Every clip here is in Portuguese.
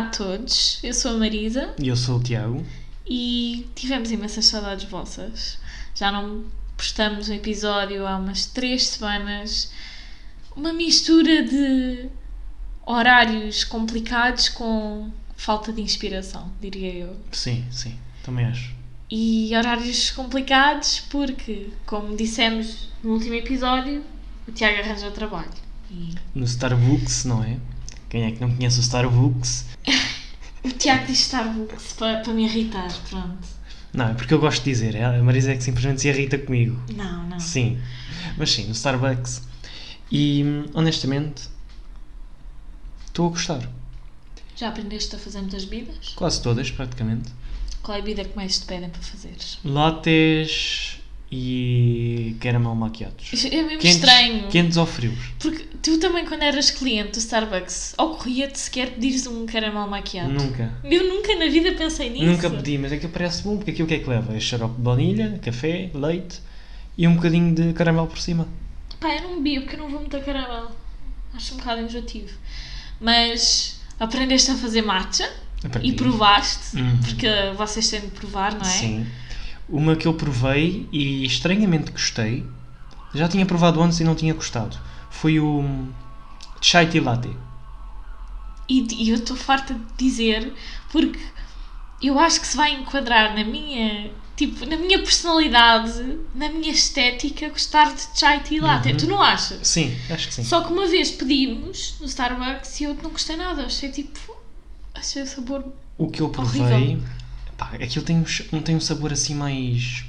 Olá a todos, eu sou a Marisa E eu sou o Tiago. e tivemos imensas saudades vossas. Já não postamos um episódio há umas três semanas. Uma mistura de horários complicados com falta de inspiração, diria eu. Sim, sim, também acho. E horários complicados porque, como dissemos no último episódio, o Tiago arranjou trabalho. E No Starbucks, não é? Quem é que não conhece o Starbucks? o Tiago diz Starbucks para, para me irritar, pronto. Não, é porque eu gosto de dizer. A Marisa é que simplesmente se irrita comigo. Não, não. Sim. Mas sim, no Starbucks. E honestamente, estou a gostar. Já aprendeste a fazer muitas bebidas? Quase todas, praticamente. Qual é a bebida que mais te pedem para fazeres? Lattes e caramel maquiados. É mesmo Quentes, estranho. quentes ou frios? Porque tu também, quando eras cliente do Starbucks, ocorria-te sequer pedires um caramelo maquiado. Nunca. Eu nunca na vida pensei nisso. Nunca pedi, mas aquilo parece bom, porque aquilo que é que leva? É xarope de baunilha, café, leite e um bocadinho de caramelo por cima. Pá, eu não bebo porque eu não vou muito a caramelo. Acho um bocado enjoativo. Mas aprendeste a fazer matcha Aprendi. e provaste, Uhum. porque vocês têm de provar, não é? Sim. Uma que eu provei e estranhamente gostei, já tinha provado antes e não tinha gostado, foi o Chai Tea Latte. E, e eu estou farta de dizer porque eu acho que se vai enquadrar na minha tipo na minha personalidade na minha estética gostar de chai tea latte Uhum. tu não achas Sim, acho que sim. só que uma vez pedimos no Starbucks e eu não gostei nada achei tipo achei o sabor O que eu provei, Horrível. Pá, aquilo tem um, tem um sabor assim mais.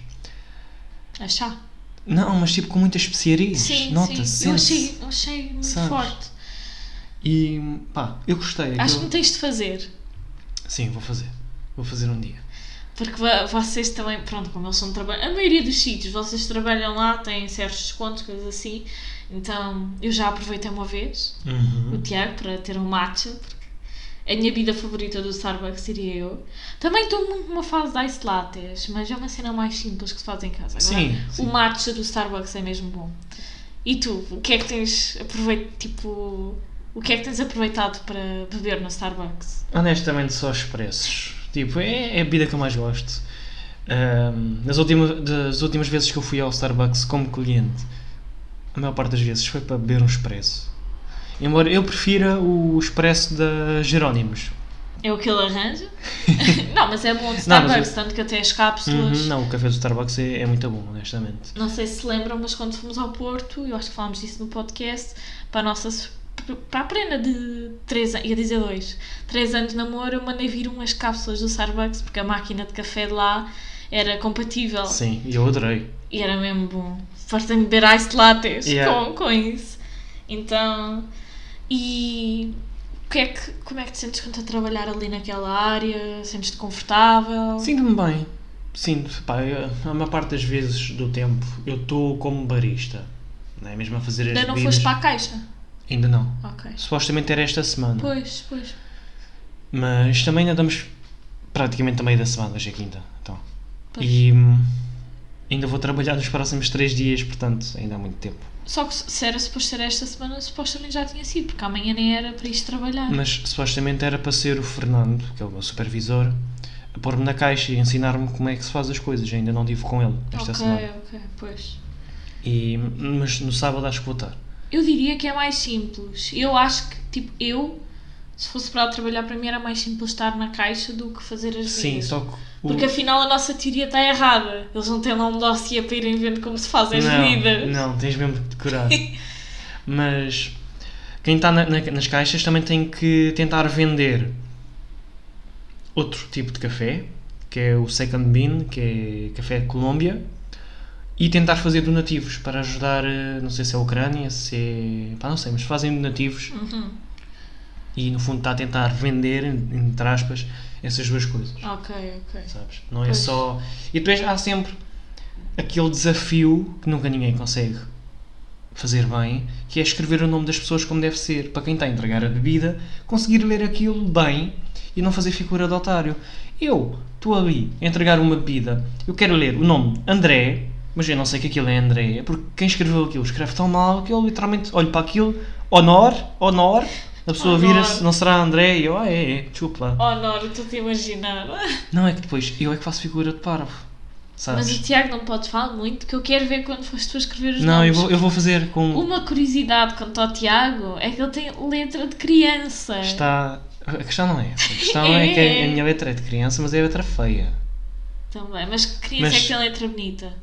a chá Não, mas tipo com muitas especiarias. sim Nota-se, sim eu achei, eu achei muito Sabes? forte E pá, eu gostei. acho que aquilo- me tens de fazer Sim, vou fazer. Vou fazer um dia. Porque vo- vocês também, pronto, como eles são trabalham, a maioria dos sítios, vocês trabalham lá, têm certos descontos, coisas assim. Então, eu já aproveitei uma vez o Uhum. Tiago para ter um matcha, porque é a minha bebida favorita do Starbucks, diria eu. Também estou muito numa fase de ice lattes, mas é uma cena mais simples que se faz em casa. Sim, sim. o matcha do Starbucks é mesmo bom. E tu, o que é que tens aproveitado, tipo, o que é que tens aproveitado para beber no Starbucks? Honestamente, só expressos. Tipo, é, é a bebida que eu mais gosto. Ahm, nas últimas, das últimas vezes que eu fui ao Starbucks como cliente, a maior parte das vezes foi para beber um expresso. Embora eu prefira o expresso da Jerónimos. É o que ele arranja? não, mas é bom de Não, Starbucks, eu- tanto que até as cápsulas. Uhum, não, o café do Starbucks é, é muito bom, honestamente. Não sei se se lembram, mas quando fomos ao Porto, eu acho que falámos disso no podcast, para a nossa para a prenda de 3 anos, ia dizer 2, 3 anos de namoro, eu mandei vir umas cápsulas do Starbucks, porque a máquina de café de lá era compatível Sim, e eu adorei. e era mesmo bom. Fartei-me beber ice lattes Yeah. com, com isso. Então, e que é que, como é que te sentes quando a trabalhar ali naquela área? Sentes-te confortável? Sinto-me bem. Sinto, pá, eu- a maior parte das vezes do tempo eu estou como barista. Não é mesmo a fazer as Ainda não bebidas. foste para a caixa? Ainda não. Ok. Supostamente era esta semana. Pois, pois. Mas também ainda estamos praticamente a meio da semana, hoje é quinta. Então. Pois. E hum, ainda vou trabalhar nos próximos três dias, portanto ainda há muito tempo. Só que se era suposto ser esta semana, supostamente já tinha sido, porque amanhã nem era para isto trabalhar. Mas supostamente era para ser o Fernando, que é o meu supervisor, a pôr-me na caixa e ensinar-me como é que se faz as coisas. Ainda não estive com ele esta ok, semana. ok, pois. E, mas no sábado acho que vou estar. Eu diria que é mais simples. Eu acho que, tipo, eu, se fosse para trabalhar para mim, era mais simples estar na caixa do que fazer as Sim, vidas. só que. o- Porque afinal a nossa teoria está errada. Eles não têm lá um dossiê para irem vendo como se fazem as não, bebidas. não, tens mesmo de decorar. Mas quem está na- na- nas caixas também tem que tentar vender outro tipo de café, que é o Second Bean, que é café de Colômbia, e tentar fazer donativos para ajudar, eh, não sei se é a Ucrânia, se é. pá, não sei, mas fazem donativos Uhum. E no fundo está a tentar vender, entre aspas, essas duas coisas. Ok, ok. Sabes? Não é Pois. só. E depois há sempre aquele desafio que nunca ninguém consegue fazer bem, que é escrever o nome das pessoas como deve ser. Para quem está a entregar a bebida, conseguir ler aquilo bem e não fazer figura de otário. Eu estou ali a entregar uma bebida, eu quero ler o nome André, mas eu não sei que aquilo é André, porque quem escreveu aquilo escreve tão mal que eu literalmente olho para aquilo, honor, honor, A pessoa Oh, vira-se, não será André? E eu, ah, é, é, desculpa lá. Oh, Nora, estou-te a imaginar. Não, é que depois eu é que faço figura de parvo. Sabes? Mas o Tiago não pode falar muito, que eu quero ver quando foste tu a escrever os Não, eu nomes. vou, eu vou fazer com. Uma curiosidade quanto ao Tiago é que ele tem letra de criança. Está. A questão não é essa. A questão é. que a, a minha letra é de criança, mas é a letra feia. Também, mas criança é Mas- que tem letra bonita.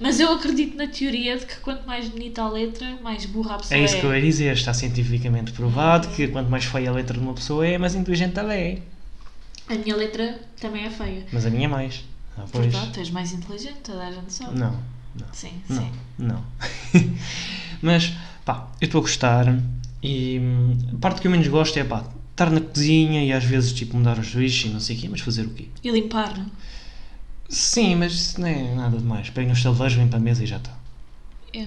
Mas eu acredito na teoria de que quanto mais bonita a letra, mais burra a pessoa É é. isso que eu ia dizer. Está cientificamente provado que quanto mais feia a letra de uma pessoa é, mais inteligente ela é. A minha letra também é feia. Mas a minha é mais. Ah, pois. Verdade, tu és mais inteligente, toda a gente sabe. Não, não. Sim, Não, sim. não. Mas, pá, eu estou a gostar e hum, a parte que eu menos gosto é, pá, estar na cozinha e às vezes, tipo, mudar os lixos e não sei o quê, mas fazer o quê? E limpar, não? Sim, mas isso não é nada demais. Pego nos salveiros, vem para a mesa e já está. É.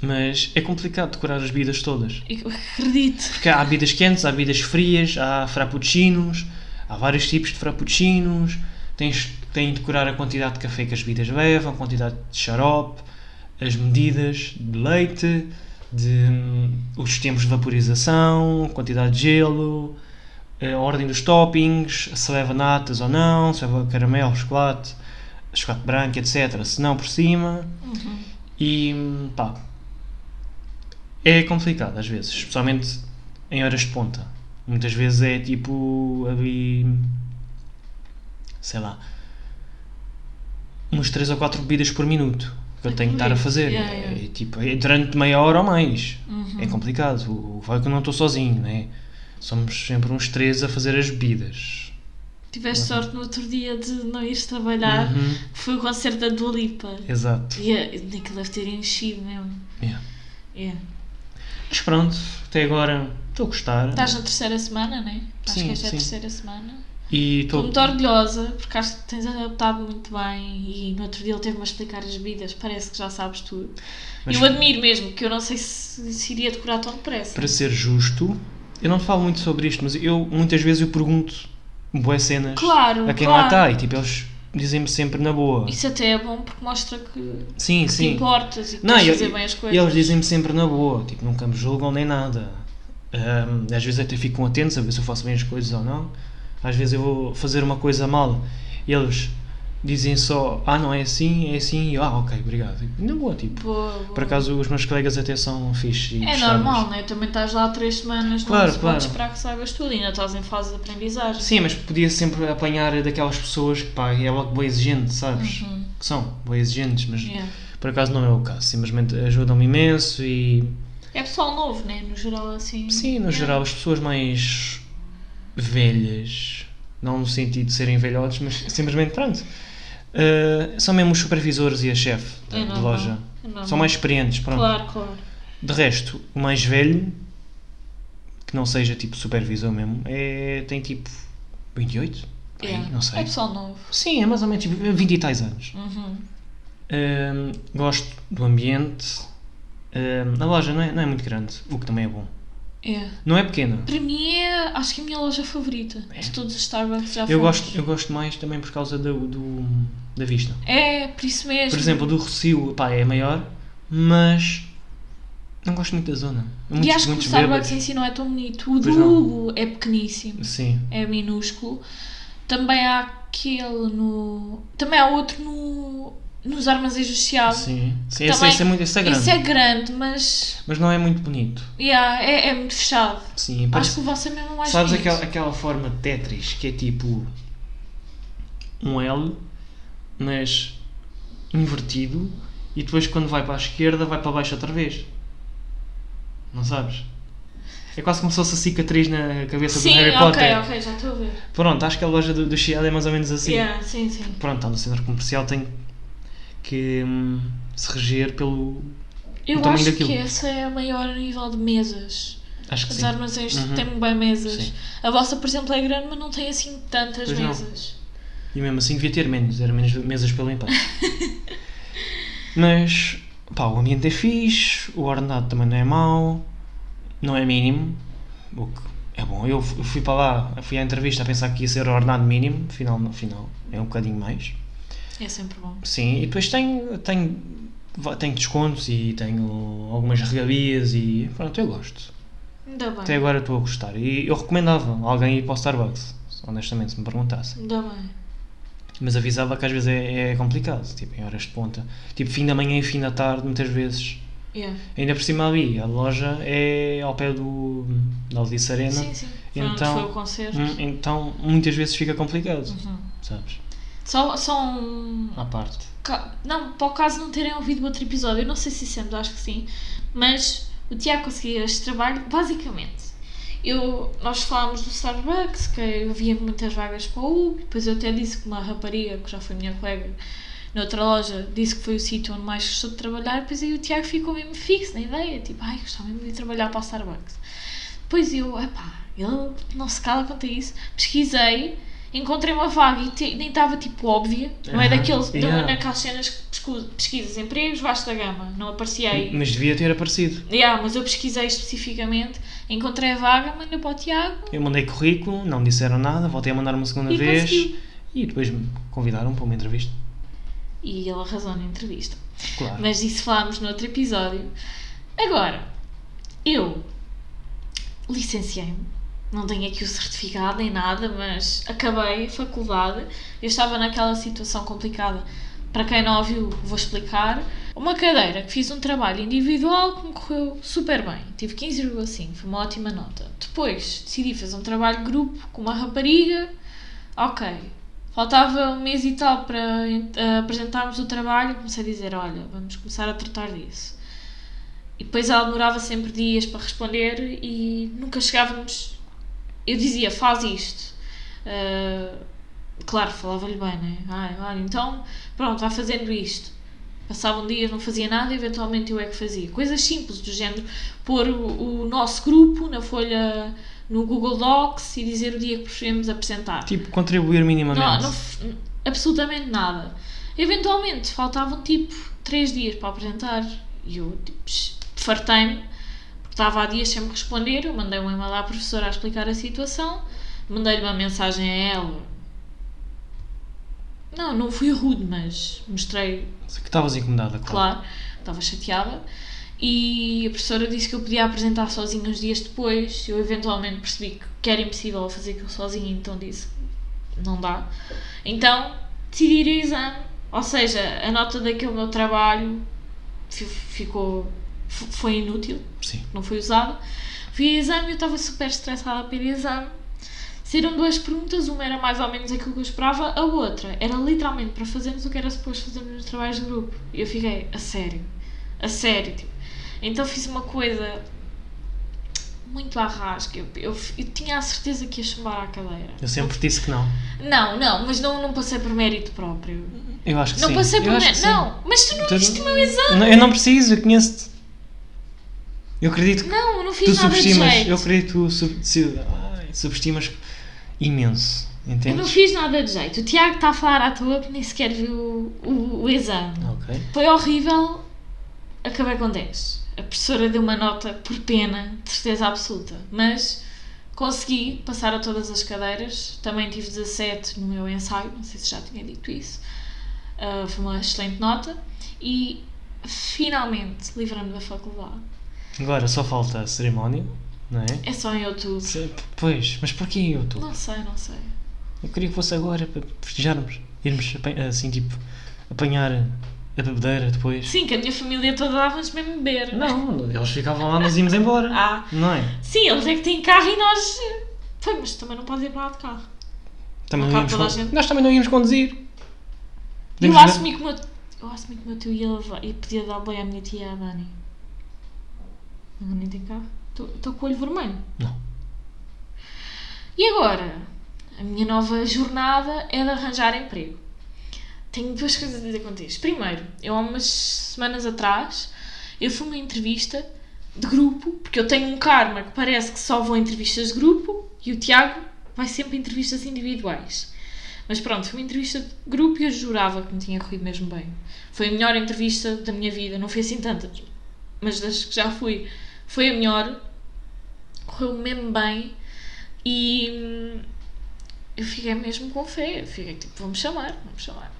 Mas é complicado decorar as bebidas todas. Eu acredito. Porque há bebidas quentes, há bebidas frias, há frappuccinos, há vários tipos de frappuccinos. Tens, tem de decorar a quantidade de café que as bebidas levam, a quantidade de xarope, as medidas de leite, de, hum, os tempos de vaporização, a quantidade de gelo, a ordem dos toppings, se leva natas ou não, se leva caramelo, chocolate, chocolate branco, etc. Se não, por cima. Uhum. E pá, é complicado às vezes, especialmente em horas de ponta. Muitas vezes é tipo ali, sei lá, umas 3 ou 4 bebidas por minuto que eu É tenho que estar a fazer. yeah, yeah. É, tipo, é durante meia hora ou mais. Uhum. É complicado. O vai que eu não estou sozinho, né? Somos sempre uns três a fazer as bebidas. Tiveste sorte no outro dia de não ires trabalhar. Uhum, Foi o concerto da Dua Lipa. Exato. E a- aquilo deve ter enchido mesmo. Yeah. É. Mas pronto, até agora estou a gostar. Estás na terceira semana, não é? Acho Sim, que esta é a terceira semana. E Estou estou. muito orgulhosa porque acho que tens adaptado muito bem e no outro dia ele teve-me a explicar as vidas, parece que já sabes tudo. Mas- Eu admiro mesmo, que eu não sei se, se iria decorar tão depressa. para ser justo, eu não falo muito sobre isto, mas eu muitas vezes eu pergunto boas cenas Claro, a quem claro. lá está e tipo, eles dizem-me sempre na boa. Isso até é bom porque mostra que, sim, que te sim. importas e que Não, queres e- fazer bem as E coisas. eles dizem-me sempre na boa, tipo, nunca me julgam nem nada. Ahm, às vezes até ficam atentos a ver se eu faço bem as coisas ou não. Às vezes eu vou fazer uma coisa mal e eles dizem só, ah, não é assim, é assim, e eu, ah, ok, obrigado. Na boa, tipo. Boa, boa. Por acaso os meus colegas até são fixes e É normal, né? Também estás lá três semanas, Claro, não claro. pode esperar que saibas tudo, ainda estás em fase de aprendizagem. Sim, mas podia sempre apanhar daquelas pessoas que pá, é logo boa exigente, sabes? Uhum. Que são boa exigentes, mas Yeah. por acaso não é o caso. Simplesmente ajudam-me imenso e É pessoal novo, né? No geral, assim. sim, no Yeah. geral as pessoas mais velhas, não no sentido de serem velhotes, mas simplesmente pronto. Eh, são mesmo os supervisores e a chefe da, É de normal, loja. é normal. São mais experientes, pronto. Claro, claro. De resto, o mais velho, que não seja tipo supervisor mesmo, é, tem tipo 28? Por aí. Não sei. É pessoal novo. Sim, é mais ou menos tipo, 20 e tais anos. Uhum. Hum, gosto do ambiente. Hum, a loja não é, não é muito grande, o que também é bom. É. Não é pequena. Para mim é, acho que é a minha loja favorita É. de todos os Starbucks já Eu fomos. gosto, eu gosto mais também por causa do, do- da vista. É, por isso mesmo. Por exemplo, do Rocio pá, é maior, mas não gosto muito da zona. e Muitos, acho que o Starbucks em si não é tão bonito. O do. Hugo é pequeníssimo. Sim. É minúsculo. Também há aquele no. Também há outro no. Nos armazéns do Chiado. Sim. Sim, esse, esse é muito esse é grande. Esse é grande, mas. Mas não é muito bonito. Yeah, é, é muito fechado. Sim, Acho parece, que o vosso é mesmo mais Sabes bonito. aquela, aquela forma de Tetris que é tipo um L, mas invertido e depois quando vai para a esquerda vai para baixo outra vez? Não sabes? É quase como se fosse a cicatriz na cabeça Sim, do Harry ok, Potter. ok, já estou a ver. Pronto, acho que a loja do, do Chiado é mais ou menos assim. Yeah, sim, sim. Pronto, está no centro comercial tem que hum, se reger pelo. Eu tamanho acho daquilo. que essa é a maior nível de mesas. Acho que Os sim. armazéns Uhum. têm bem mesas. Sim. A vossa, por exemplo, é grande, mas não tem assim tantas Pois não. mesas. E mesmo assim devia ter menos, era menos mesas para limpar. Mas, pá, o ambiente é fixe, o ordenado também não é mau, não é mínimo, o que é bom. Eu fu- fui para lá, fui à entrevista a pensar que ia ser o ordenado mínimo, afinal, no final é um bocadinho mais. É sempre bom. Sim, e depois tenho, tenho, tenho descontos e tenho algumas regalias e pronto, eu gosto. Ainda bem. Até agora estou a gostar. E eu recomendava alguém ir para o Starbucks, honestamente, se me perguntasse. Ainda bem. Mas avisava que às vezes é, é complicado, tipo, em horas de ponta. Tipo, fim da manhã e fim da tarde, muitas vezes. Yeah. Ainda por cima ali, a loja é ao pé do, da Aldice Arena. Sim, sim. Então- foi o concerto. Hum, Então, muitas vezes fica complicado, Uhum. sabes? Só, só um. À parte. ca- Não, para o caso não terem ouvido o outro episódio, eu não sei se sempre, acho que sim, mas o Tiago conseguiu este trabalho, basicamente. Eu, nós falámos do Starbucks, que havia muitas vagas para o U, depois eu até disse que uma rapariga, que já foi minha colega, noutra loja, disse que foi o sítio onde mais gostou de trabalhar, depois aí o Tiago ficou mesmo fixo na ideia, tipo, ai, gostava mesmo de trabalhar para o Starbucks. Depois eu, epá, ele não se cala quanto a isso, pesquisei, encontrei uma vaga e te- nem estava tipo óbvia, não é Aham, daqueles, é yeah. naquelas cenas que pesquisas empregos, vasta gama, não aparecia aí. Mas devia ter aparecido. Yeah, mas eu pesquisei especificamente, encontrei a vaga, mandei para o Tiago Eu mandei currículo, não disseram nada, voltei a mandar uma segunda e vez conseguiu. e depois me convidaram para uma entrevista. E ele arrasou na entrevista. Claro. Mas disso falámos no outro episódio. Agora, eu licenciei-me. Não tenho aqui o certificado nem nada, mas acabei a faculdade. Eu estava naquela situação complicada. Para quem não ouviu, vou explicar. Uma cadeira que fiz um trabalho individual que me correu super bem. Tive 15,5, foi uma ótima nota. Depois decidi fazer um trabalho de grupo com uma rapariga. Ok. Faltava um mês e tal para eh, apresentarmos o trabalho. Comecei a dizer: Olha, vamos começar a tratar disso. E depois ela demorava sempre dias para responder e nunca chegávamos. Eu dizia: Faz isto. Ah, claro, falava-lhe bem, né? Ai, olha, então, pronto, vai fazendo isto. Passavam dias, não fazia nada, eventualmente eu é que fazia. Coisas simples, do género pôr o, o nosso grupo na folha, no Google Docs e dizer o dia que preferimos apresentar. Tipo, contribuir minimamente. Não, não absolutamente nada. Eventualmente faltavam tipo 3 dias para apresentar e eu tipo, fartei-me estava há dias sem me responder. Eu mandei um e-mail à professora a explicar a situação, mandei-lhe uma mensagem a ela. Não, não fui rude, mas mostrei Que estavas incomodada, claro. claro, estava chateada. E a professora disse que eu podia apresentar sozinha uns dias depois. Eu eventualmente percebi que- era impossível fazer aquilo sozinha, então disse não dá. Então decidi ir ao exame. Ou seja, a nota daquele meu trabalho fi- ficou. Foi inútil, Sim. não foi usada. Fui ao exame e eu estava super estressada ao exame. Saíram duas perguntas, uma era mais ou menos aquilo que eu esperava, a outra era literalmente para fazermos o que era suposto fazermos nos trabalhos de grupo. E eu fiquei, a sério, a sério, tipo. Então fiz uma coisa muito à rasca. Eu, eu, eu tinha a certeza que ia chumbar à cadeira. Eu sempre disse que não. Não, não, mas não, não passei por mérito próprio. Eu acho que Não sim. passei Eu por mérito. Não, mas tu não Tu- viste o meu exame. Não, eu não preciso, eu conheço-te. Eu acredito que Não, não tu fiz nada de subestimas. jeito. Eu acredito que tu sub, subestimas imenso. Eu não Entendes? fiz nada de jeito. O Tiago está a falar à toa que nem sequer viu o, o exame. Ok. Foi horrível. Acabei com 10. A professora deu uma nota por pena, de certeza absoluta. Mas consegui passar a todas as cadeiras. Também tive 17 no meu ensaio, não sei se já tinha dito isso. Ah, foi uma excelente nota. E finalmente livrei-me da faculdade. Agora só falta a cerimónia, não é? É só em outubro. Se- Pois, mas porquê eu tu? Não sei, não sei. Eu queria que fosse agora para festejarmos. Irmos apan- assim, tipo, apanhar a bebedeira depois. Sim, que a minha família toda dava-nos mesmo beber. Não, eles ficavam lá, nós íamos embora. Ah, Não é? sim, eles é que têm carro e nós. Foi, mas também não podes ir para lá de carro. Também Não não cabe íamos toda a con- gente. Nós também não íamos conduzir. Eu assumi que o meu, eu assumi que o meu tio ia levar e podia dar banho à minha tia e à Dani. A Dani tem carro. Estou com o olho vermelho. Não. E agora? A minha nova jornada é de arranjar emprego. Tenho duas coisas a dizer contigo. Primeiro, eu há umas semanas atrás eu fui uma entrevista de grupo, porque eu tenho um karma que parece que só vou entrevistas de grupo e o Tiago vai sempre a entrevistas individuais. Mas pronto, foi uma entrevista de grupo e eu jurava que me tinha corrido mesmo bem. Foi a melhor entrevista da minha vida, não foi assim tantas, mas das que já fui, foi a melhor. Correu mesmo bem e hum, eu fiquei mesmo com fé. Eu fiquei tipo, vamos chamar, vamos chamar.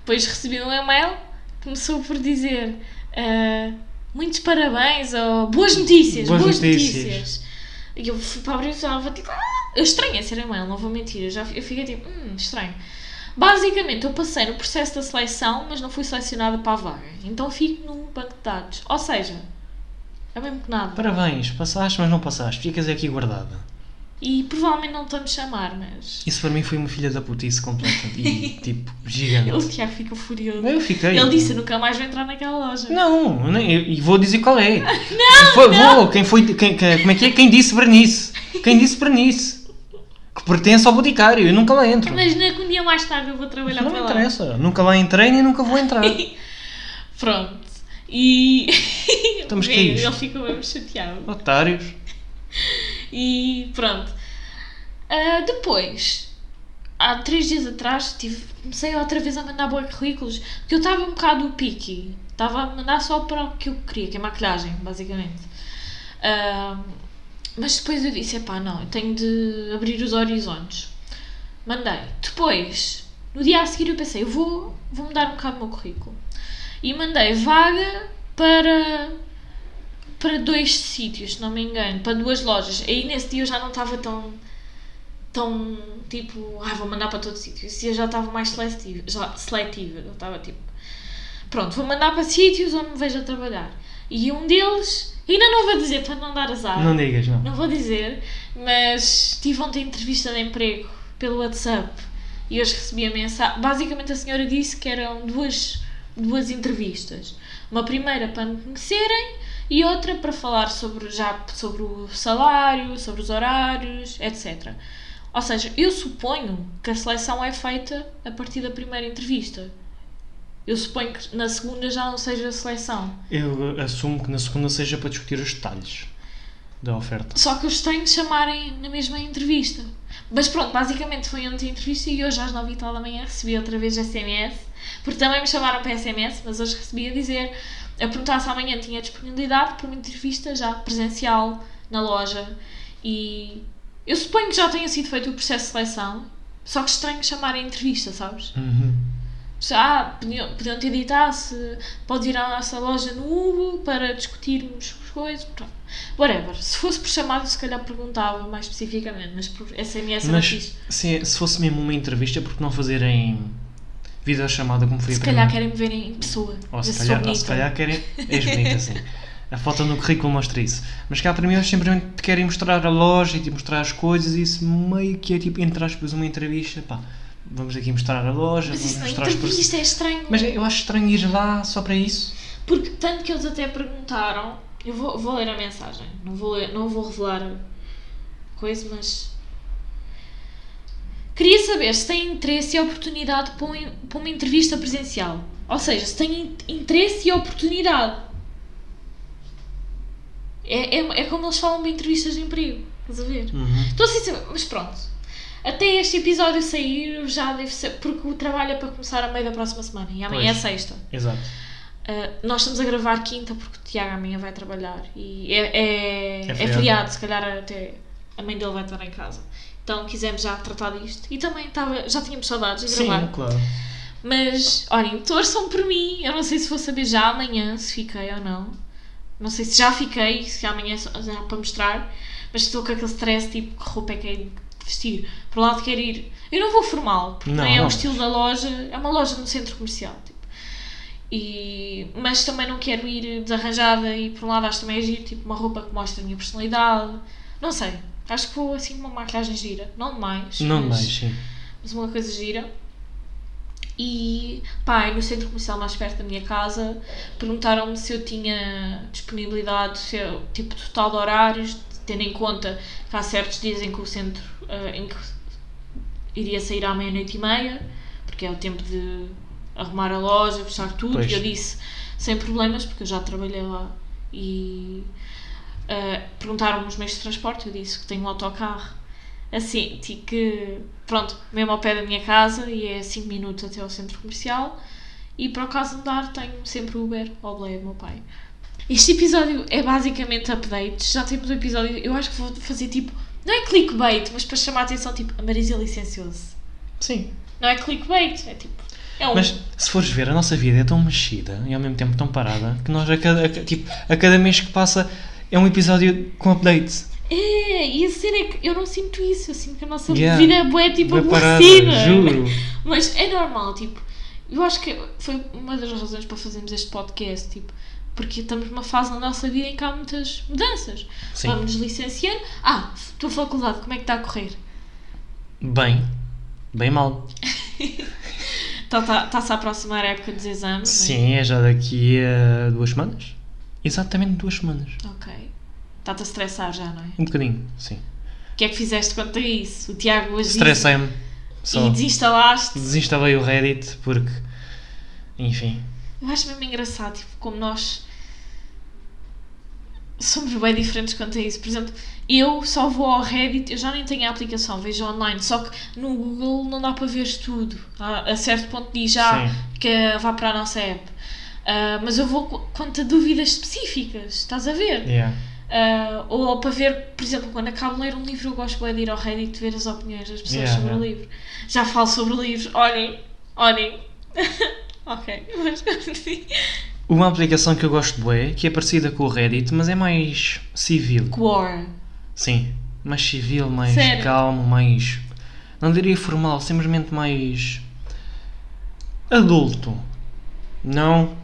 Depois recebi um e-mail que começou por dizer ah, muitos parabéns ou boas notícias, Boas boas, notícias." notícias. E eu fui para abrir e estava tipo, ah! eu estranhei ser e-mail, não vou mentir, eu, já, eu fiquei tipo, hum, estranho. Basicamente, eu passei no processo da seleção, mas não fui selecionada para a vaga. Então fico no banco de dados. Ou seja, é mesmo que nada. Parabéns, passaste, mas não passaste. Ficas aqui guardada. E provavelmente não estão-me chamar, mas. Isso para mim foi uma filha da putice completa e tipo gigante. Ele que fica furioso. Eu fiquei. Ele disse: nunca mais vou entrar naquela loja. Não, e vou dizer qual é. Não, Foi- não. Vou, quem foi. Quem, quem- como é que é? Quem disse Bernice? Quem disse Bernice? Que pertence ao boticário, eu nunca lá entro. Imagina que um dia mais tarde eu vou trabalhar Não para me lá. interessa. Nunca lá entrei nem nunca vou entrar. Pronto. E. Estamos caídos. Ele ficou mesmo chateado. Otários. E pronto. Ah, depois, há três dias atrás, tive, comecei outra vez a mandar boa currículos, porque eu estava um bocado picky. Estava a mandar só para o que eu queria, que é maquilhagem, basicamente. Ah, mas depois eu disse, epá, não, eu tenho de abrir os horizontes. Mandei. Depois, no dia a seguir eu pensei, eu vou, vou mudar um bocado o meu currículo. E mandei vaga para para dois sítios, se não me engano, para duas lojas. Aí nesse dia eu já não estava tão tão tipo, ah, vou mandar para todo sítio. Esse dia já estava mais seletivo, já seletiva. Eu estava tipo, pronto, vou mandar para sítios onde me vejo a trabalhar. E um deles, ainda não vou dizer para não dar azar. Não digas, não. Não vou dizer, mas tive ontem entrevista de emprego pelo WhatsApp e hoje recebi a mensagem. Basicamente a senhora disse que eram duas, duas entrevistas. Uma primeira para me conhecerem e outra para falar sobre, já sobre o salário, sobre os horários, etc. Ou seja, eu suponho que a seleção é feita a partir da primeira entrevista. Eu suponho que na segunda já não seja a seleção. Eu assumo que na segunda seja para discutir os detalhes da oferta. Só que eu estranho de chamarem na mesma entrevista. Mas pronto, basicamente foi ontem a entrevista e hoje às 9 e tal da manhã recebi outra vez SMS. Porque também me chamaram para SMS, mas hoje recebi a dizer, a perguntar se amanhã tinha disponibilidade para uma entrevista já presencial na loja. E eu suponho que já tenha sido feito o processo de seleção, só que estranho chamarem entrevista, sabes? Uhum. Ah, podiam, podiam ter dito, ah, se pode ir à nossa loja no Hugo para discutirmos as coisas. Pronto. Whatever. Se fosse por chamado, se calhar perguntava mais especificamente, mas por SMS não Mas fiz. se, se fosse mesmo uma entrevista, porque não fazerem videochamada como foi Se a calhar primeira? querem me verem em pessoa. Ou se ver calhar, ou se calhar querem. És bonita, sim. A foto no currículo mostra isso. Mas cá para mim eles simplesmente te querem mostrar a loja e te mostrar as coisas e isso meio que é tipo, entre aspas, uma entrevista. Pá, vamos aqui mostrar a loja, Mas vamos isso não é entrevista, é estranho. Mas eu acho estranho ir lá só para isso. Porque tanto que eles até perguntaram, eu vou, vou ler a mensagem, não vou, ler- não vou revelar coisa, mas queria saber se tem interesse e oportunidade para, um- para uma entrevista presencial. Ou seja, se tem in- interesse e oportunidade. É, é, é como eles falam de entrevistas de emprego, estás a ver? Uhum. Estou sem saber, mas pronto. Até este episódio sair já deve ser, porque o trabalho é para começar a meio da próxima semana e amanhã Pois. é sexta. Exato. Uh, nós estamos a gravar quinta porque o Tiago amanhã vai trabalhar e é, é, É é feriado. feriado, se calhar até a mãe dele vai estar em casa. Então quisemos já tratar disto e também estava, já tínhamos saudades de Sim, gravar. claro. Mas olhem, torçam por mim. Eu não sei se vou saber já amanhã se fiquei ou não. Não sei se já fiquei, se amanhã só- já para mostrar. Mas estou com aquele stress tipo que roupa é que é de vestir. Por um lado quero ir. Eu não vou formal, porque Não, não, é não. o estilo da loja, é uma loja no centro comercial. Tipo. E, mas também não quero ir desarranjada e por um lado acho também giro, tipo uma roupa que mostra a minha personalidade. Não sei. Acho que vou assim uma maquilhagem gira. Não demais. Não mas- mais, sim. mas uma coisa gira. E pá, e no centro comercial mais perto da minha casa perguntaram-me se eu tinha disponibilidade, se eu, tipo total de horários, tendo em conta que há certos dias em que o centro eh, em que iria sair à meia-noite e meia, porque é o tempo de arrumar a loja, fechar tudo, Pois. e eu disse sem problemas, porque eu já trabalhei lá e eh, perguntaram-me os meios de transporte, eu disse que tenho um autocarro assim, tipo que, pronto, mesmo ao pé da minha casa e é 5 minutos até ao centro comercial. E para o caso de dar, tenho sempre Uber ou Bleia do meu pai. Este episódio é basicamente updates. Já temos o episódio, eu acho que vou fazer tipo, não é clickbait, mas para chamar a atenção, tipo, a Marisa licenciou-se. Sim. Não é clickbait, é tipo, é um. Mas se fores ver, a nossa vida é tão mexida e ao mesmo tempo tão parada que nós a cada, a tipo, a cada mês que passa é um episódio com update. É, e a cena é que eu não sinto isso, eu sinto que a nossa Yeah. vida é tipo, aborrecida. juro. Mas é normal, tipo, eu acho que foi uma das razões para fazermos este podcast, tipo, porque estamos numa fase na nossa vida em que há muitas mudanças. Sim. Vamos nos licenciar. Ah, tua faculdade, como é que está a correr? Bem, bem mal. Está-se tá, tá-se a aproximar a época dos exames? é? Sim, é já daqui a duas semanas. Exatamente duas semanas. Ok. Está-te a estressar já, não é? Um bocadinho, sim. O que é que fizeste quanto a isso? O Tiago hoje Estressei-me. Só E desinstalaste. desinstalei o Reddit porque. Enfim. Eu acho mesmo engraçado, tipo, como nós somos bem diferentes quanto a isso. Por exemplo, eu só vou ao Reddit, eu já nem tenho a aplicação, vejo online, só que no Google não dá para ver tudo. A, a certo ponto diz já Sim. que vá para a nossa app. Ah, mas eu vou qu- quanto a dúvidas específicas, estás a ver? Yeah. Ah, ou para ver, por exemplo, quando acabo de ler um livro, eu gosto bem de ir ao Reddit ver as opiniões das pessoas Yeah, sobre o yeah. livro. Já falo sobre livros, olhem, olhem. ok, mas Uma aplicação que eu gosto bué, que é parecida com o Reddit, mas é mais civil. Quora. Sim. Mais civil, mais Sério? calmo, mais. Não diria formal, simplesmente mais. adulto. Não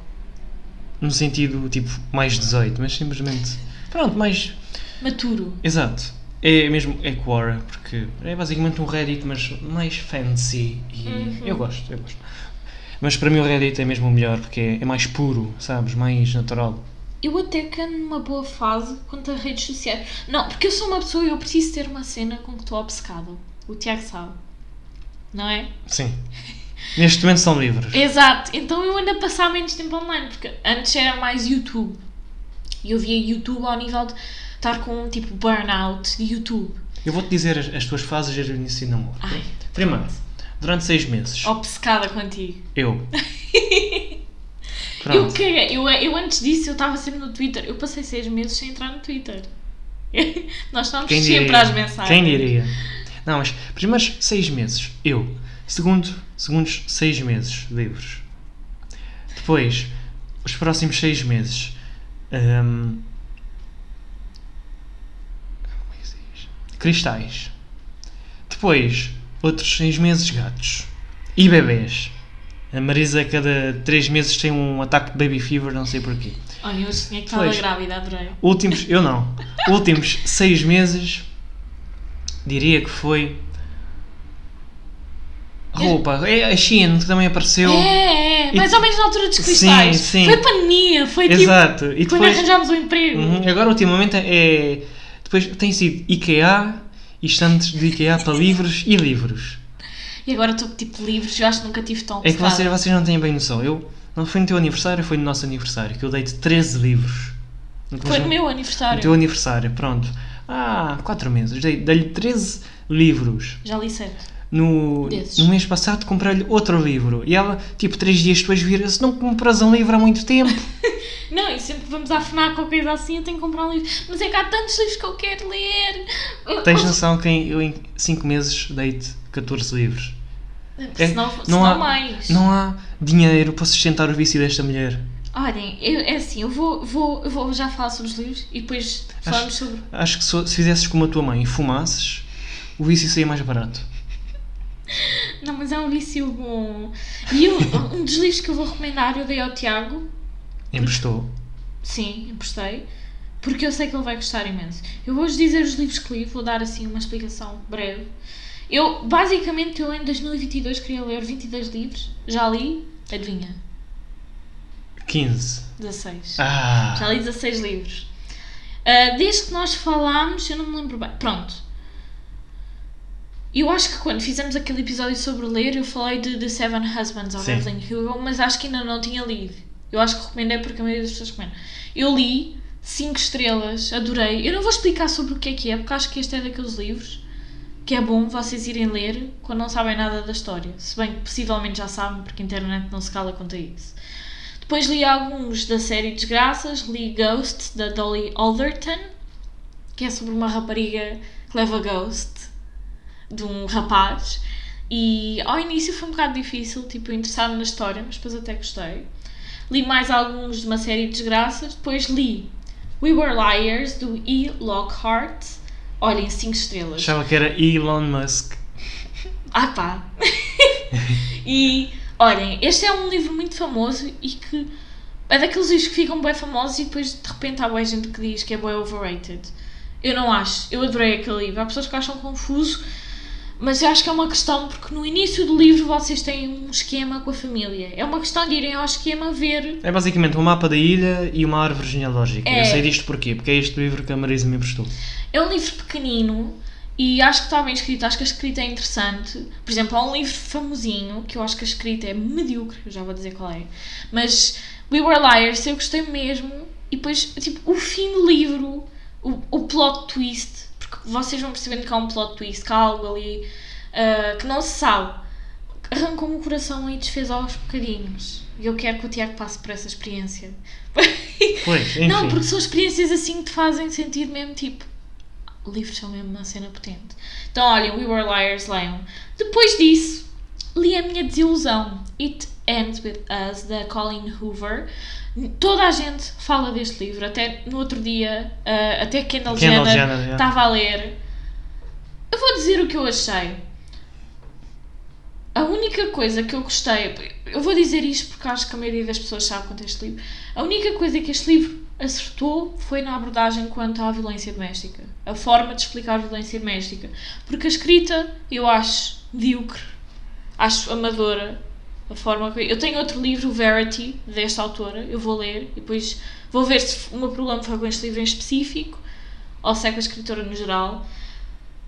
no sentido tipo mais 18, mas simplesmente. Pronto, mais. Maturo. Exato. É mesmo. É Quora, porque é basicamente um Reddit, mas mais fancy e. Uhum. Eu gosto, eu gosto. Mas para mim o Reddit é mesmo o melhor, porque é, é mais puro, sabes? Mais natural. Eu até que ando numa boa fase quanto a redes sociais. Não, porque eu sou uma pessoa e eu preciso ter uma cena com que estou obcecada. O Tiago sabe. Não é? Sim. Neste momento são livros. Exato. Então eu ando a passar menos tempo online, porque antes era mais YouTube. E eu via YouTube ao nível de estar com um tipo burnout de YouTube. Eu vou-te dizer as, as tuas fases o início do namoro. Ai, Primeiro, durante seis meses, Obcecada contigo. eu. Eu, caguei. eu, eu antes disso eu estava sempre no Twitter. Eu passei seis meses sem entrar no Twitter. Nós estávamos Quem sempre às mensagens. Quem diria? Não, mas primeiros seis meses, eu. Segundo, segundos seis meses, livros. Depois, os próximos seis meses. como é? Cristais. Depois, outros seis meses, gatos. E bebês. A Marisa, a cada três meses, tem um ataque de baby fever, não sei porquê. Olha, eu tinha que grávida, adorei. Últimos, eu não. Últimos seis meses, diria que foi. Roupa. É a Shein que também apareceu. É, é, E- mais ou menos na altura dos cristais. Sim, sim. Foi pandemia, foi Exato. E tipo quando depois. arranjámos um emprego. Uhum, agora, ultimamente, é. Depois tem sido IKEA e estantes de IKEA para livros e livros. E agora estou tipo livros, eu acho que nunca tive tão É que vocês, vocês não têm bem noção. Eu. Não foi no teu aniversário, foi no nosso aniversário, que eu dei-te 13 livros. Foi no meu No aniversário. teu aniversário, pronto. Ah, 4 meses. Dei- Dei-lhe 13 livros. Já li sete. No, Desses. no mês passado comprei-lhe outro livro. E ela, tipo, três dias depois vira-se, não compras um livro há muito tempo. Não, e sempre que vamos à FNAC ou coisa assim, eu tenho que comprar um livro. Mas é que há tantos livros que eu quero ler. Tens noção que em- eu em 5 meses dei-te 14 livros. É, Senão, não senão há- mais. Não há dinheiro para sustentar o vício desta mulher. Olhem, eu- é assim, eu vou, vou, eu vou já falar sobre os livros e depois falamos sobre. Acho que se, se fizesses como a tua mãe e fumasses, o vício seria mais barato. Não, mas é um vício bom. E eu, um dos livros que eu vou recomendar, eu dei ao Tiago. Emprestou. Sim, emprestei. Porque eu sei que ele vai gostar imenso. Eu vou-vos dizer os livros que li, vou dar assim uma explicação breve. Eu, basicamente, eu em 2022 queria ler 22 livros. Já li, adivinha, 15. 16. Ah! Já li 16 livros. Ah, desde que nós falámos, eu não me lembro bem. Pronto. Eu acho que quando fizemos aquele episódio sobre ler, eu falei de The Seven Husbands of. Evelyn Hugo, mas acho que ainda não tinha lido. Eu acho que recomendei porque a maioria das pessoas recomenda. Eu li 5 estrelas, adorei. Eu não vou explicar sobre o que é que é, porque acho que este é daqueles livros que é bom vocês irem ler quando não sabem nada da história. Se bem que possivelmente já sabem, porque a internet não se cala quanto a isso. Depois li alguns da série Desgraças, li Ghost, da Dolly Alderton, que é sobre uma rapariga que leva Ghost de um rapaz. E ao início foi um bocado difícil, tipo, interessar-me na história, mas depois até gostei. Li mais alguns de uma série de desgraças. Depois li We Were Liars, do E. Lockhart. Olhem, 5 estrelas. Achava que era Elon Musk. Ah pá! e olhem, este é um livro muito famoso e que é daqueles livros que ficam bem famosos e depois de repente há boa gente que diz que é bem overrated. Eu não acho, eu adorei aquele livro. Há pessoas que acham confuso, mas eu acho que é uma questão porque no início do livro vocês têm um esquema com a família. É uma questão de irem ao esquema ver. É basicamente um mapa da ilha e uma árvore genealógica. É. Eu sei disto porquê? Porque é este livro que a Marisa me emprestou. É um livro pequenino e acho que está bem escrito, acho que a escrita é interessante. Por exemplo, há um livro famosinho que eu acho que a escrita é medíocre, eu já vou dizer qual é. Mas We Were Liars, eu gostei mesmo. E depois, tipo, o fim do livro, o, o plot twist, vocês vão percebendo que há um plot twist, que há algo ali ah, que não se sabe. Arrancou-me o coração e desfez aos bocadinhos. E eu quero que o Tiago passe por essa experiência. Pois, enfim. Não, porque são experiências assim que te fazem sentir mesmo tipo. Livros são mesmo uma cena potente. Então, olhem, We Were Liars, leiam. Depois disso, li a minha desilusão. It Ends With Us, da Colin Hoover. Toda a gente fala deste livro. Até no outro dia, ah, até Kendall, Kendall Jenner estava a ler. Eu vou dizer o que eu achei. A única coisa que eu gostei, eu vou dizer isto porque acho que a maioria das pessoas sabe quanto é este livro. A única coisa que este livro acertou foi na abordagem quanto à violência doméstica. A forma de explicar a violência doméstica. Porque a escrita eu acho medíocre, acho amadora. A forma que... Eu tenho outro livro, Verity, desta autora, eu vou ler e depois vou ver se o meu problema foi com este livro em específico ou se é com a escritora no geral.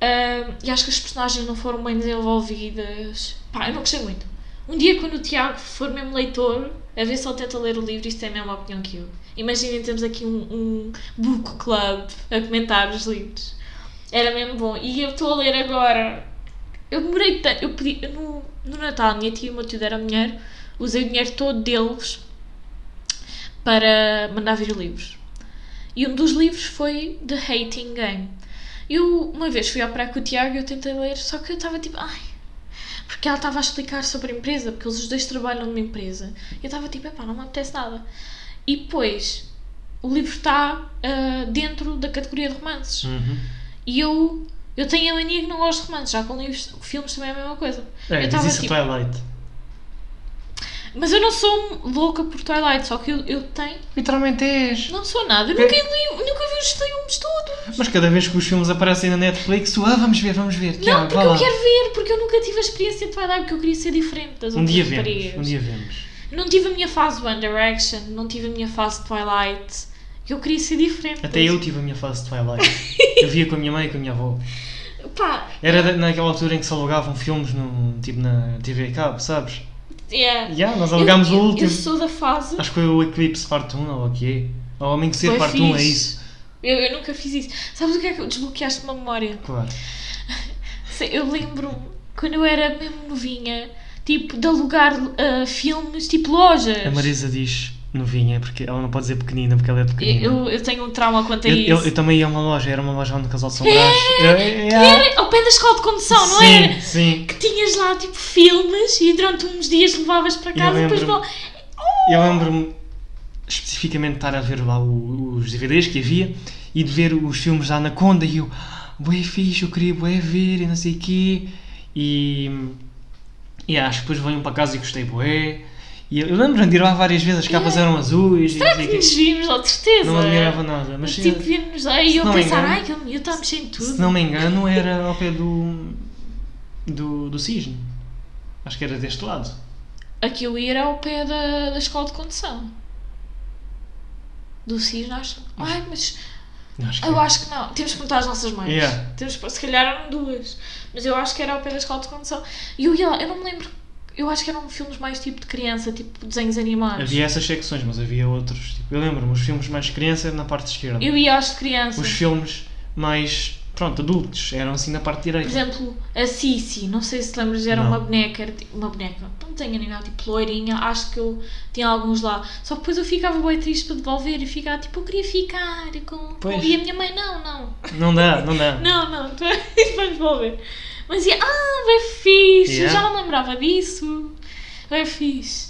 Ah, e acho que as personagens não foram bem desenvolvidas. Pá, eu não gostei muito. Um dia, quando o Tiago for mesmo leitor, a ver se ele tenta ler o livro, isto é a mesma opinião que eu. Imaginem, temos aqui um, um book club a comentar os livros. Era mesmo bom. E eu estou a ler agora. Eu demorei tanto. Eu pedi. No, no Natal, minha tia e o meu tio deram dinheiro. Usei o dinheiro todo deles para mandar vir livros. E um dos livros foi The Hating Game. Eu uma vez fui à praia com o Tiago e eu tentei ler, só que eu estava tipo, ai. Porque ela estava a explicar sobre a empresa, porque eles os dois trabalham numa empresa. E eu estava tipo, epá, não me apetece nada. E depois, o livro está ah, dentro da categoria de romances. Uhum. E eu, eu tenho a mania que não gosto de romances, já com livros, filmes também é a mesma coisa. É, eu diz estava isso a tipo, Twilight. mas eu não sou louca por Twilight, só que eu, eu tenho. Literalmente és. Não sou nada, eu nunca li, nunca vi os filmes todos. Mas cada vez que os filmes aparecem na Netflix, tu, ah, vamos ver, vamos ver. Não, Tiago, porque eu lá. quero ver, porque eu nunca tive a experiência de Twilight, porque eu queria ser diferente das Um outras dia vemos, um dia vemos. Não tive a minha fase One Direction, não tive a minha fase Twilight. Eu queria ser diferente. Até eu tive a minha fase de Twilight. eu via com a minha mãe e com a minha avó. Pá, Era naquela altura em que se alugavam filmes no, tipo na TV Cabo, sabes? yeah. Já, nós alugámos eu, o último. Eu sou da fase. Acho que foi o Eclipse Parte 1 ou o que é. Ou Homem que Ser Bué Parte 1, é isso. Eu, eu nunca fiz isso. Sabes o que é que desbloqueaste uma memória? Claro. Eu lembro quando eu era mesmo novinha, tipo, de alugar ah, filmes, tipo lojas. A Marisa diz novinha, porque ela não pode dizer pequenina, porque ela é pequenina. Eu, eu tenho um trauma quanto a Eu, isso. eu- eu também ia a uma loja, era uma loja onde casal de São Brás. É, Era ao pé da escola de condução, não sim, era? Sim, Que tinhas lá tipo filmes e durante uns dias levavas para casa e depois vol- Eu lembro-me especificamente de estar a ver lá os DVDs que havia e de ver os filmes da Anaconda e eu, bué fixe, eu queria bué ver e não sei o quê. E, e acho que depois venham para casa e gostei bué. E eu lembro-me de ir lá várias vezes, as capas eram azuis não Será que o nos vimos lá de certeza? Não admirava nada, mas tipo, vimos lá e eu pensar, engano- ai, que eu estou a mexer em tudo. se não me engano era ao pé do, do, do Cisne. Acho que era deste lado. Aqui eu ia era ao pé da, da escola de condução. Do Cisne, acho. Ai, mas Acho que eu era. acho que não. Temos que perguntar às nossas mães. Yeah. Temos, que- se calhar eram duas. Mas eu acho que era ao pé da escola de condução. E eu ia lá, eu não me lembro. Eu acho que eram filmes mais tipo de criança, tipo desenhos animados. Havia essas secções, mas havia outros. Tipo, eu lembro-me, os filmes mais criança na parte esquerda. Eu ia aos de criança. Os filmes mais, pronto, adultos, eram assim na parte Por direita. exemplo, a Cici, não sei se te lembras, era Não. uma boneca, tipo- uma boneca, não tenho nem nada, tipo loirinha, acho que eu tinha alguns lá. Só que depois eu ficava bem triste para devolver e ficava tipo, eu queria ficar com. Pois. E a minha mãe, não, não, Não dá, não dá. não, não, tu vais devolver. Mas ia, ah, bem fixe, Yeah. já não lembrava disso, bem fixe.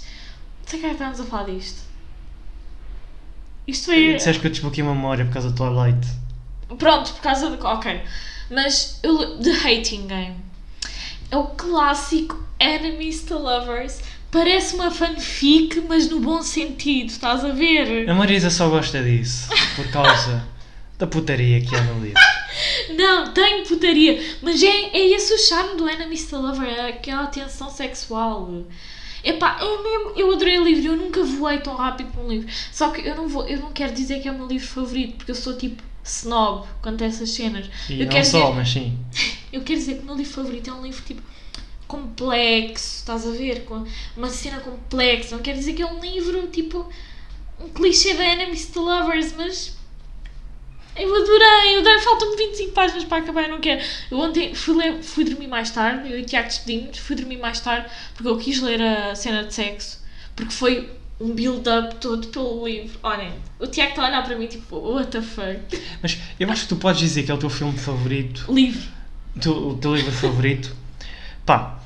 Não sei o que é que estávamos a falar disto. Isto foi. Disseste que eu desbloqueei a memória por causa do Twilight. Pronto, por causa de. Ok. Mas eu, The Hating Game é o clássico Enemies to Lovers. Parece uma fanfic, mas no bom sentido, estás a ver? A Marisa só gosta disso por causa da putaria que há no livro. Não, tem putaria, mas é, é esse o charme do Enemies to Lover, é aquela tensão sexual. Epá, eu, mesmo, eu adorei o livro, eu nunca voei tão rápido para um livro. Só que eu não, vou, eu não quero dizer que é o meu livro favorito, porque eu sou tipo snob quanto a essas cenas. E eu não quero só, dizer, mas sim. eu quero dizer que o meu livro favorito é um livro tipo complexo, estás a ver? Com uma cena complexa. Não quero dizer que é um livro tipo um clichê da Enemies to Lovers, mas eu adorei, eu adorei. Faltam-me 25 páginas para acabar, eu não quero. Eu ontem fui, ler, fui dormir mais tarde, eu e o Tiago despedimos, fui dormir mais tarde porque eu quis ler a cena de sexo, porque foi um build-up todo pelo livro. Olhem, o Tiago está a olhar para mim tipo, what the fuck? Mas eu acho que tu podes dizer que é o teu filme favorito, Livro. o teu, o teu livro favorito. Pá.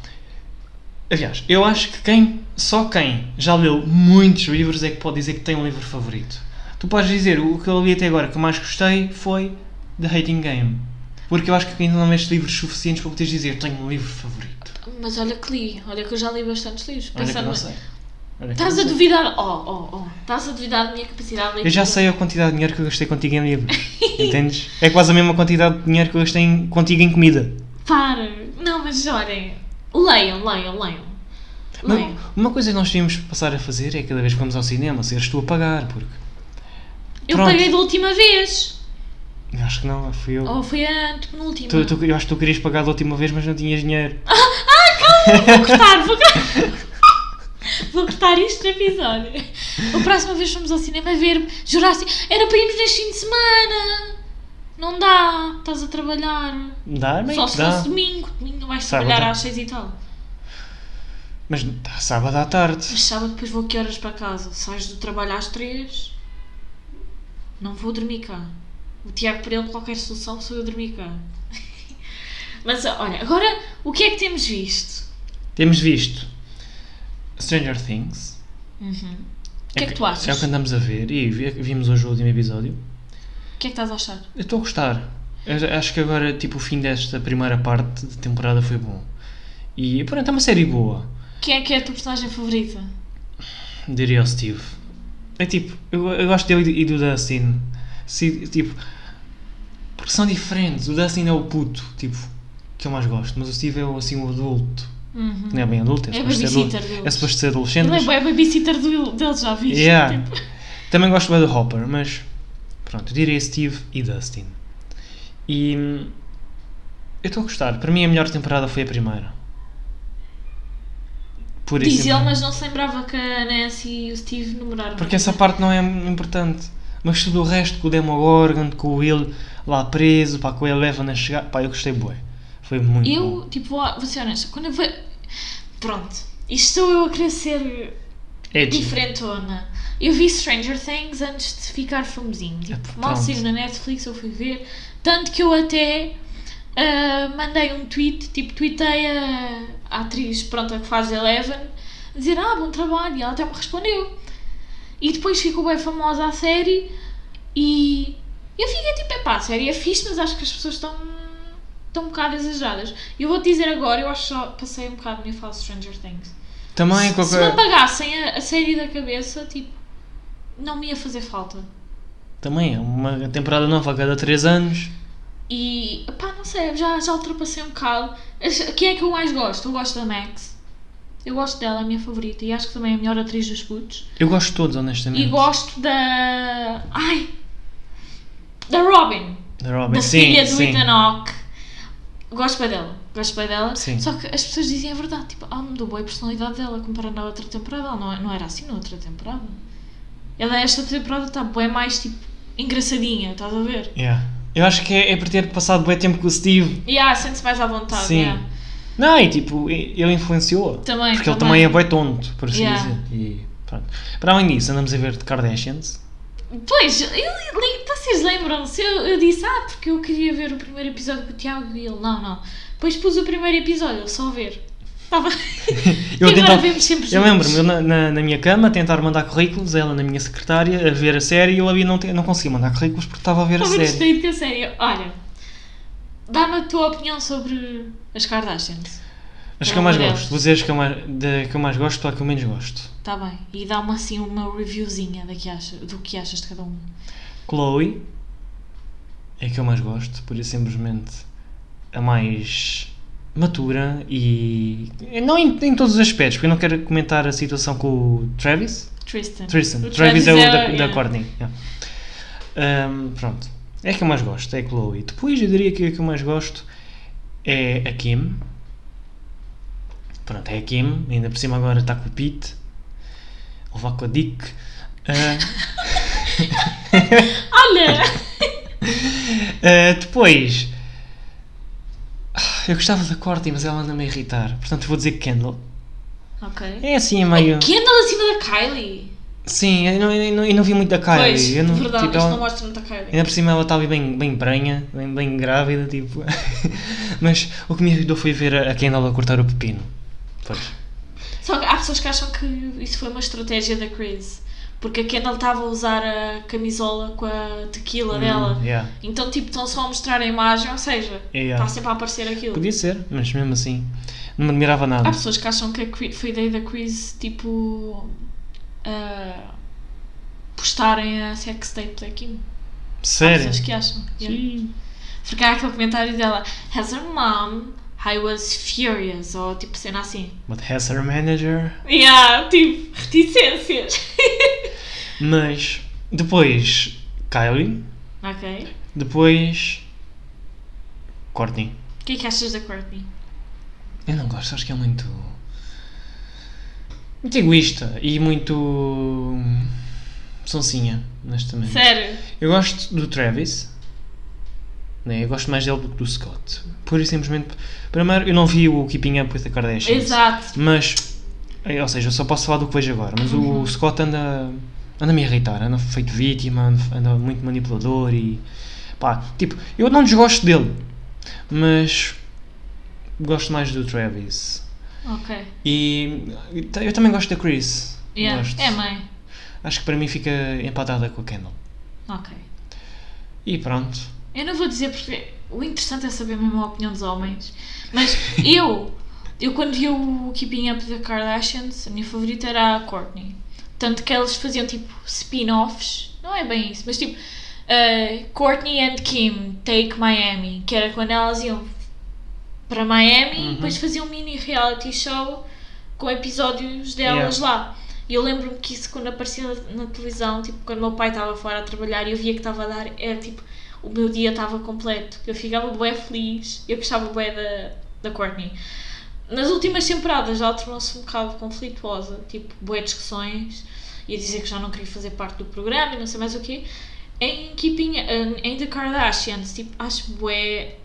Aliás, eu acho que quem, só quem já leu muitos livros é que pode dizer que tem um livro favorito. Tu podes dizer, o que eu li até agora que eu mais gostei foi The Hating Game. Porque eu acho que ainda não leste livros suficientes para poderes dizer tenho um livro favorito. Mas olha que li, olha que eu já li bastantes livros. Pensando- Estás a duvidar, oh, oh, oh, estás a duvidar da minha capacidade de leitura. Eu já sei a quantidade de dinheiro que eu gastei contigo em livros. Entendes? É quase a mesma quantidade de dinheiro que eu gastei em- contigo em comida. Para! Não, mas olhem, leiam, leiam, leiam. Mas Leiam. uma coisa que nós devíamos passar a fazer é cada vez que vamos ao cinema, seres tu a pagar, porque. Eu Pronto. paguei da última vez. Eu acho que não, fui eu. Ou foi a antepenúltima. Tu, tu- eu acho que tu querias pagar da última vez, mas não tinhas dinheiro. Vou cortar, vou cortar. Vou cortar isto no episódio. A próxima vez fomos ao cinema ver Jurassic. Era para irmos neste fim de semana. Não dá, estás a trabalhar. Dá, bem, Só se dá. fosse domingo. Domingo não vais Sábado trabalhar dá. às seis e tal. Mas tá, sábado à tarde. Mas sábado depois vou a que horas para casa? Sais do trabalho às três? Não vou dormir cá. O Tiago, para ele, qualquer solução sou eu dormir cá. Mas olha, agora o que é que temos visto? Temos visto Stranger Things. Uhum. O que é que tu achas? É o que andamos a ver e vi- vimos hoje o último episódio. O que é que estás a achar? Eu estou a gostar. Eu acho que agora, tipo, o fim desta primeira parte de temporada foi bom. E pronto, é uma série boa. Quem é que é a tua personagem favorita? Diria o Steve. É tipo, eu, eu gosto dele e do Dustin. Se, tipo, porque são diferentes. O Dustin é o puto, tipo, que eu mais gosto. Mas o Steve é o, assim o adulto. Uhum. Não é bem adulto, é, É suposto ser babysitter adulto. deles. É suposto ser adolescente. Ele é bem babysitter do- dele, já viste? Yeah. Tipo, Também gosto bem do Hopper, mas pronto, eu diria Steve e Dustin. E hum, eu estou a gostar. Para mim a melhor temporada foi a primeira. Por diz ele, mas não se lembrava que a Nancy e o Steve namoraram. Porque essa parte não é importante. Mas tudo o resto, com o Demogorgon, com o Will lá preso, pá, com o Eleven a chegar, pá, eu gostei bué. Foi muito bom. Eu, tipo, vou, vou ser honesta, quando eu ve... Pronto, isto sou eu a querer ser Edgy. diferentona. Eu vi Stranger Things antes de ficar famosinho. Tipo, É, mal saiu na Netflix, eu fui ver. Tanto que eu até ah, mandei um tweet, tipo, tweetei a, a atriz pronto, a que faz Eleven, dizer, ah, bom trabalho, e ela até me respondeu. E depois ficou bem famosa a série e eu fiquei tipo, epá, a série é fixe, mas acho que as pessoas estão, estão um bocado exageradas. Eu vou-te dizer agora, eu acho que já passei um bocado a minha fase Stranger Things. Também Se me qualquer... apagassem a, a série da cabeça, tipo, não me ia fazer falta. Também é uma temporada nova a cada 3 anos. E, pá, não sei, já, já ultrapassei um bocado. Quem é que eu mais gosto? Eu gosto da Max. Eu gosto dela, é a minha favorita. E acho que também é a melhor atriz dos putos. Eu gosto de todos, honestamente. E gosto da. Ai! Da Robin. Da Robin, da sim, filha do sim. Ethan Hawke. Gosto bem dela. Gosto bem dela. Sim. Só que as pessoas dizem a verdade. Tipo, ela mudou bem a personalidade dela comparando à outra temporada. Ela não, não era assim na outra temporada. Ela, esta temporada, está bem mais, tipo, engraçadinha. Estás a ver? Yeah. Eu acho que é, é por ter passado bem tempo com o Steve. E ah, sente-se mais à vontade. Sim. yeah. Não, e tipo, ele influenciou. Também, Porque ele também. também é bem tonto, por assim Yeah. dizer. E, pronto. Para além disso, andamos a ver de Kardashians. Pois, eu- vocês lembram-se? Eu, eu disse, ah, porque eu queria ver o primeiro episódio com o Tiago e ele, não, não. Depois pus o primeiro episódio, só ver. Estava. Eu e tentava- vemos sempre Eu juntos. lembro-me, eu na, na, na minha cama, a tentar mandar currículos, ela na minha secretária, a ver a série e eu ali não, te- não conseguia mandar currículos porque estava a ver a Estava série. distraído com a série. Olha, dá-me a tua opinião sobre as Kardashians. As que eu mais gosto, de vou dizer as que eu mais, da que eu mais gosto para a que eu menos gosto. Está bem. E dá-me assim uma reviewzinha da que acha, do que achas de cada um. Chloe é a que eu mais gosto, por isso simplesmente a mais matura e. Não em, em todos os aspectos, porque eu não quero comentar a situação com o Travis. Tristan. Tristan. O Travis, é o da, da yeah. Courtney. yeah. Um, pronto. É a que eu mais gosto, é a Chloe. Depois eu diria que a que eu mais gosto é a Kim. Pronto, é a Kim. Ainda por cima agora está com o Pete. Ou vá com a Dick. Ah, Olha! ah, depois. ah, Eu gostava da Courtney, mas ela anda-me a irritar. Portanto, eu vou dizer Kendall. ok. É assim, é meio. Kendall acima da Kylie. Sim, eu não, eu não, eu não vi muito da Kylie. pois, eu não, verdade, tipo, isto ela- não mostra muito a Kylie. Ainda por cima ela estava bem, bem prenha, bem, bem grávida, tipo. Mas o que me irritou foi ver a a Kendall a cortar o pepino. Pois. Só que há pessoas que acham que isso foi uma estratégia da Chris. Porque a Kendall estava a usar a camisola com a tequila dela. Hum, yeah. Então, tipo, estão só a mostrar a imagem, ou seja, Yeah. está sempre a aparecer aquilo. Podia ser, mas mesmo assim, não me admirava nada. Há pessoas que acham que foi ideia da Chris, tipo, ah, postarem a sex tape da Kim. Há Sério? pessoas que acham. yeah. Porque há aquele comentário dela, has her mom, I was furious, ou tipo cena assim. But has her manager. Yeah, tipo, reticências. Mas depois Kylie, ok. depois Courtney. O que é que achas da Courtney? Eu não gosto, acho que é muito. muito egoísta e muito. sonsinha, honestamente. Sério? Eu gosto do Travis. Né? Eu gosto mais dele do que do Scott. Por isso, simplesmente. Primeiro, eu não vi o Keeping Up with the Kardashians. Exato. Mas. eh, Ou seja, eu só posso falar do que vejo agora. Mas Uhum. o Scott anda. anda-me a irritar. Anda feito vítima, anda, anda muito manipulador e. pá, tipo, eu não desgosto dele. Mas. gosto mais do Travis. Ok. E. eu também gosto da Chris. Yeah. Gosto. É mãe. Acho que para mim fica empatada com a Kendall. Ok. E pronto. Eu não vou dizer porque o interessante é saber mesmo a opinião dos homens. Mas eu, eu quando vi o Keeping Up the Kardashians, a minha favorita era a Courtney. Tanto que eles faziam tipo spin-offs, não é bem isso, mas tipo uh, Courtney and Kim Take Miami, que era quando elas iam para Miami Uhum. e depois faziam um mini reality show com episódios delas lá. E eu lembro-me que isso quando aparecia na, na televisão, tipo, quando o meu pai estava fora a trabalhar e eu via que estava a dar, era tipo, o meu dia estava completo. Eu ficava bué feliz, eu gostava bué da, da Courtney. Nas últimas temporadas ela tornou-se um bocado conflituosa, tipo, bué discussões, ia dizer que já não queria fazer parte do programa e não sei mais o quê. Em Keeping, em- The Kardashians, tipo, acho bué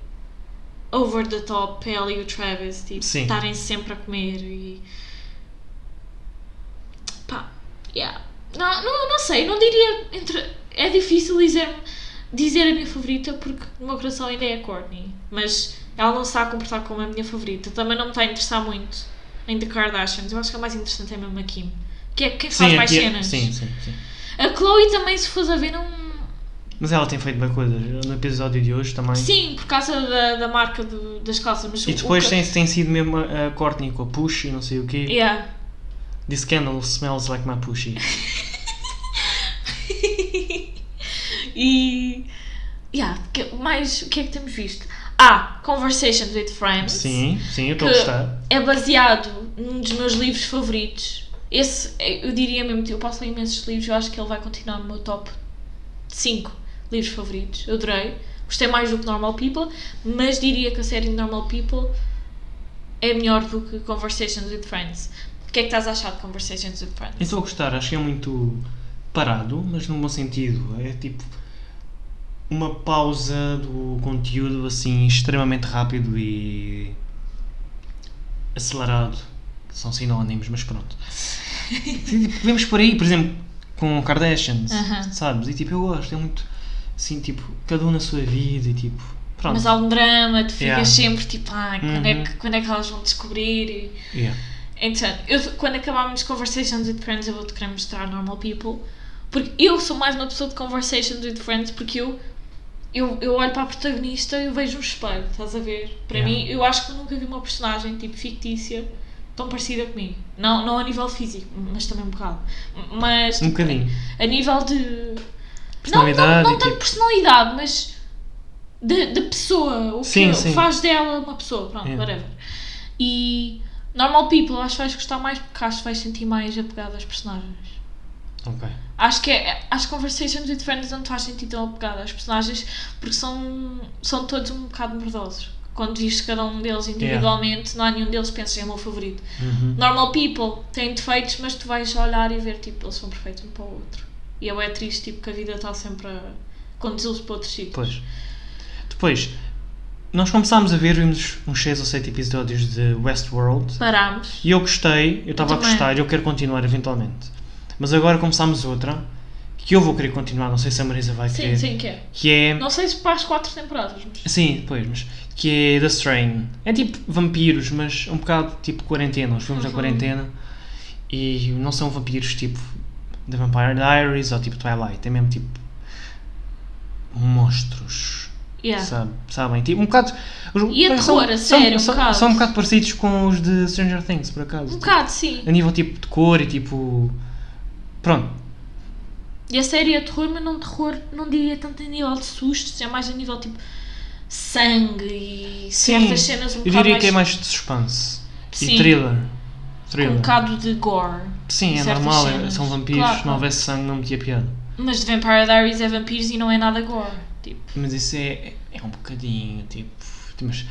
over the top ela e o Travis, tipo, estarem sempre a comer e... Pá, yeah. Não, não, não sei, não diria entre... É difícil dizer, dizer a minha favorita porque no meu coração ainda é a Courtney. Mas ela não a comportar como a minha favorita. Também não me está a interessar muito em The Kardashians. Eu acho que a mais interessante é mesmo a Kim. Que é quem faz mais aqui é- cenas. sim, sim, sim. A Chloe também, se fores a ver, não... Mas ela tem feito bem coisas. No episódio de hoje também. Sim, por causa da, da marca do- das calças. Mas E depois o, tem, tem sido mesmo a, a Courtney com a Push e não sei o quê. Yeah. This candle smells like my Pushy. e... Yeah, que, mais, o que é que temos visto? Ah, Conversations with Friends. Sim, sim, eu estou a gostar. é baseado num dos meus livros favoritos. Esse, eu diria mesmo, eu posso ler imensos livros, eu acho que ele vai continuar no meu top 5 livros favoritos. Eu adorei. Gostei mais do que Normal People, mas diria que a série Normal People é melhor do que Conversations with Friends. O que é que estás a achar de Conversations with Friends? Eu estou a gostar, acho que é muito parado, mas num bom sentido. É tipo uma pausa do conteúdo assim extremamente rápido e acelerado. Que são sinónimos, mas pronto. Sim, tipo, vemos por aí, por exemplo, com Kardashians, Aham. sabes? E tipo, eu gosto, é muito assim, tipo, cada um na sua vida e tipo, Pronto. Mas há um drama, tu ficas Yeah. sempre tipo, ai, quando, é Uhum. que, quando é que elas vão descobrir? E... Yeah. Então, eu, quando acabarmos Conversations with Friends, eu vou-te querer mostrar Normal People. Porque eu sou mais uma pessoa de Conversations with Friends, porque eu, eu, eu olho para a protagonista e vejo um espelho, estás a ver? Para Yeah. mim, eu acho que nunca vi uma personagem tipo fictícia tão parecida comigo. Não, não a nível físico, mas também um bocado. Mas Um tipo, bocadinho. a nível de. Personalidade não, não, não tanto tipo. personalidade, mas da da pessoa. O que Sim, sim. faz dela uma pessoa. Pronto, Yeah. whatever. E Normal People, acho que vais gostar mais porque acho que vais sentir mais apegado às personagens. Acho que é, as Conversations with Friends não faz sentir tão apegado às personagens porque são, são todos um bocado mordosos. Quando viste cada um deles individualmente, não há nenhum deles que penses é o meu favorito. Uhum. Normal People têm defeitos, mas tu vais olhar e ver, tipo, eles são perfeitos um para o outro. E eu é triste, tipo, que a vida está sempre a conduzi-los para outros sítios. Pois. Depois, nós começámos a ver, vimos uns 6 ou 7 episódios de Westworld. Parámos. E eu gostei, eu estava a gostar e eu quero continuar eventualmente. Mas agora começámos outra, que eu vou querer continuar, não sei se a Marisa vai Sim, querer. sim, que é. Que é. Não sei se para as quatro temporadas, mas... Sim, depois, mas. Que é The Strain. É tipo vampiros, mas um bocado tipo quarentena. Os filmes da Uhum. quarentena. E não são vampiros tipo The Vampire Diaries ou tipo Twilight. É mesmo tipo. monstros. Yeah. Sabe, sabem? Tipo, um bocado. os- E a são- cor, a são, sério, um são, bocado. são um bocado parecidos com os de Stranger Things, por acaso. Um bocado, sim. A nível tipo de cor e tipo. Pronto. E a série é terror, mas não terror, não diria tanto a nível de sustos, é mais a nível tipo sangue e certas cenas um eu diria que é mais, mais de suspense. Sim. E thriller. com Thriller. um bocado de gore. Sim, é normal, é- cenas. são vampiros, Claro, se não houvesse sangue não metia piada. Mas The Vampire Diaries é vampiros e não é nada gore. Tipo, Mas isso é, é um bocadinho, tipo. Mas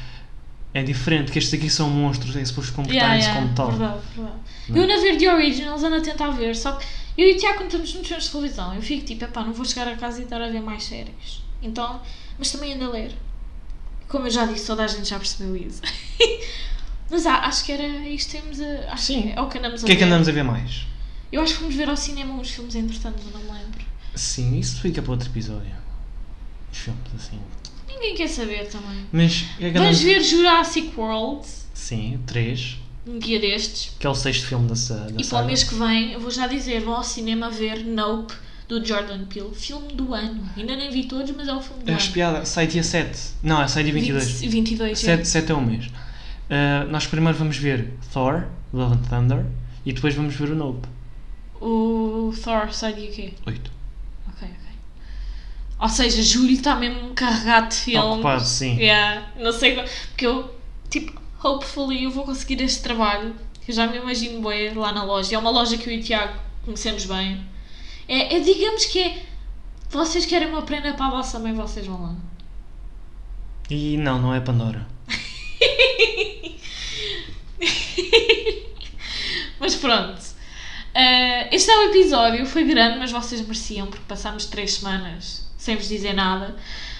é diferente, porque estes aqui são monstros, é suposto comportarem-se como tal. verdade, verdade. Não. Eu ando a ver The Originals, ando a tentar ver, só que eu e o Tiago quando estamos nos filmes de televisão, eu fico tipo, epá, não vou chegar a casa e estar a ver mais séries. Então, mas também ando a ler. Como eu já disse, toda a gente já percebeu isso. mas ah, acho que era isto temos a. Acho Sim. que é o que andamos a O que é que ver. andamos a ver mais? Eu acho que fomos ver ao cinema uns filmes entretanto, não me lembro. Sim, isso fica para outro episódio. Os filmes, assim. Ninguém quer saber também. Mas que é que Vamos ver Jurassic World Sim, três. Um dia destes. Que é o sexto filme da, sa- da E para o mês que vem, eu vou já dizer, vão ao cinema ver Nope, do Jordan Peele. Filme do ano. Ainda nem vi todos, mas é o filme do É ano. espiada, sai dia 7. Não, é sai dia 22. 20 22, é. 7, 7 é o mês. Ah, nós primeiro vamos ver Thor, Love and Thunder, e depois vamos ver o Nope. O Thor sai dia quê? 8. Ok, ok. Ou seja, julho está mesmo carregado de filmes. Ocupado, sim. Yeah. Não sei, porque eu, tipo, hopefully eu vou conseguir este trabalho. Eu já me imagino bem lá na loja. É uma loja que eu e o Tiago conhecemos bem. É, é, digamos que é. Vocês querem uma prenda para a vossa mãe, vocês vão lá. E não, não é Pandora. Mas pronto. Eh, este é o episódio, foi grande, mas vocês mereciam, porque passámos três semanas sem vos dizer nada.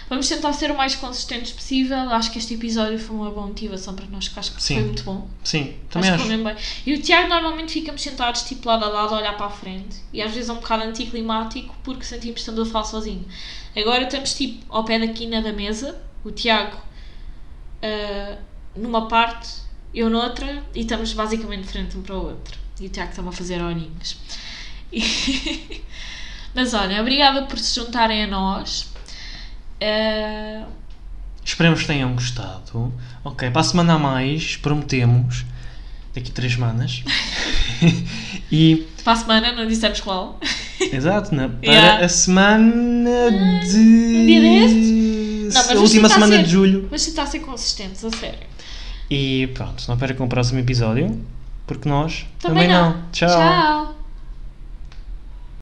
Vamos tentar ser o mais consistentes possível. Acho que este episódio foi uma boa motivação para nós, que acho que Sim. foi muito bom. Sim, também acho acho. que foi mesmo bem. E o Tiago normalmente ficamos sentados tipo lado a lado a olhar para a frente. E às vezes é um bocado anticlimático porque sentimos que estamos a falar sozinho. Agora estamos tipo ao pé da quina da mesa, o Tiago ah, numa parte, eu noutra, e estamos basicamente de frente um para o outro. E o Tiago está-me a fazer olhinhos. E- Mas olha, obrigada por se juntarem a nós. Ah, Esperemos que tenham gostado. Ok, para a semana a mais, prometemos. Daqui três semanas. e, para a semana, não dissemos qual. exato, né, para Yeah. a semana de. um dia destes? Não, mas a última tentar semana ser- de julho. Mas tentar ser consistentes, a sério. E pronto, não percam o próximo episódio, porque nós Também, não. Tchau. Tchau.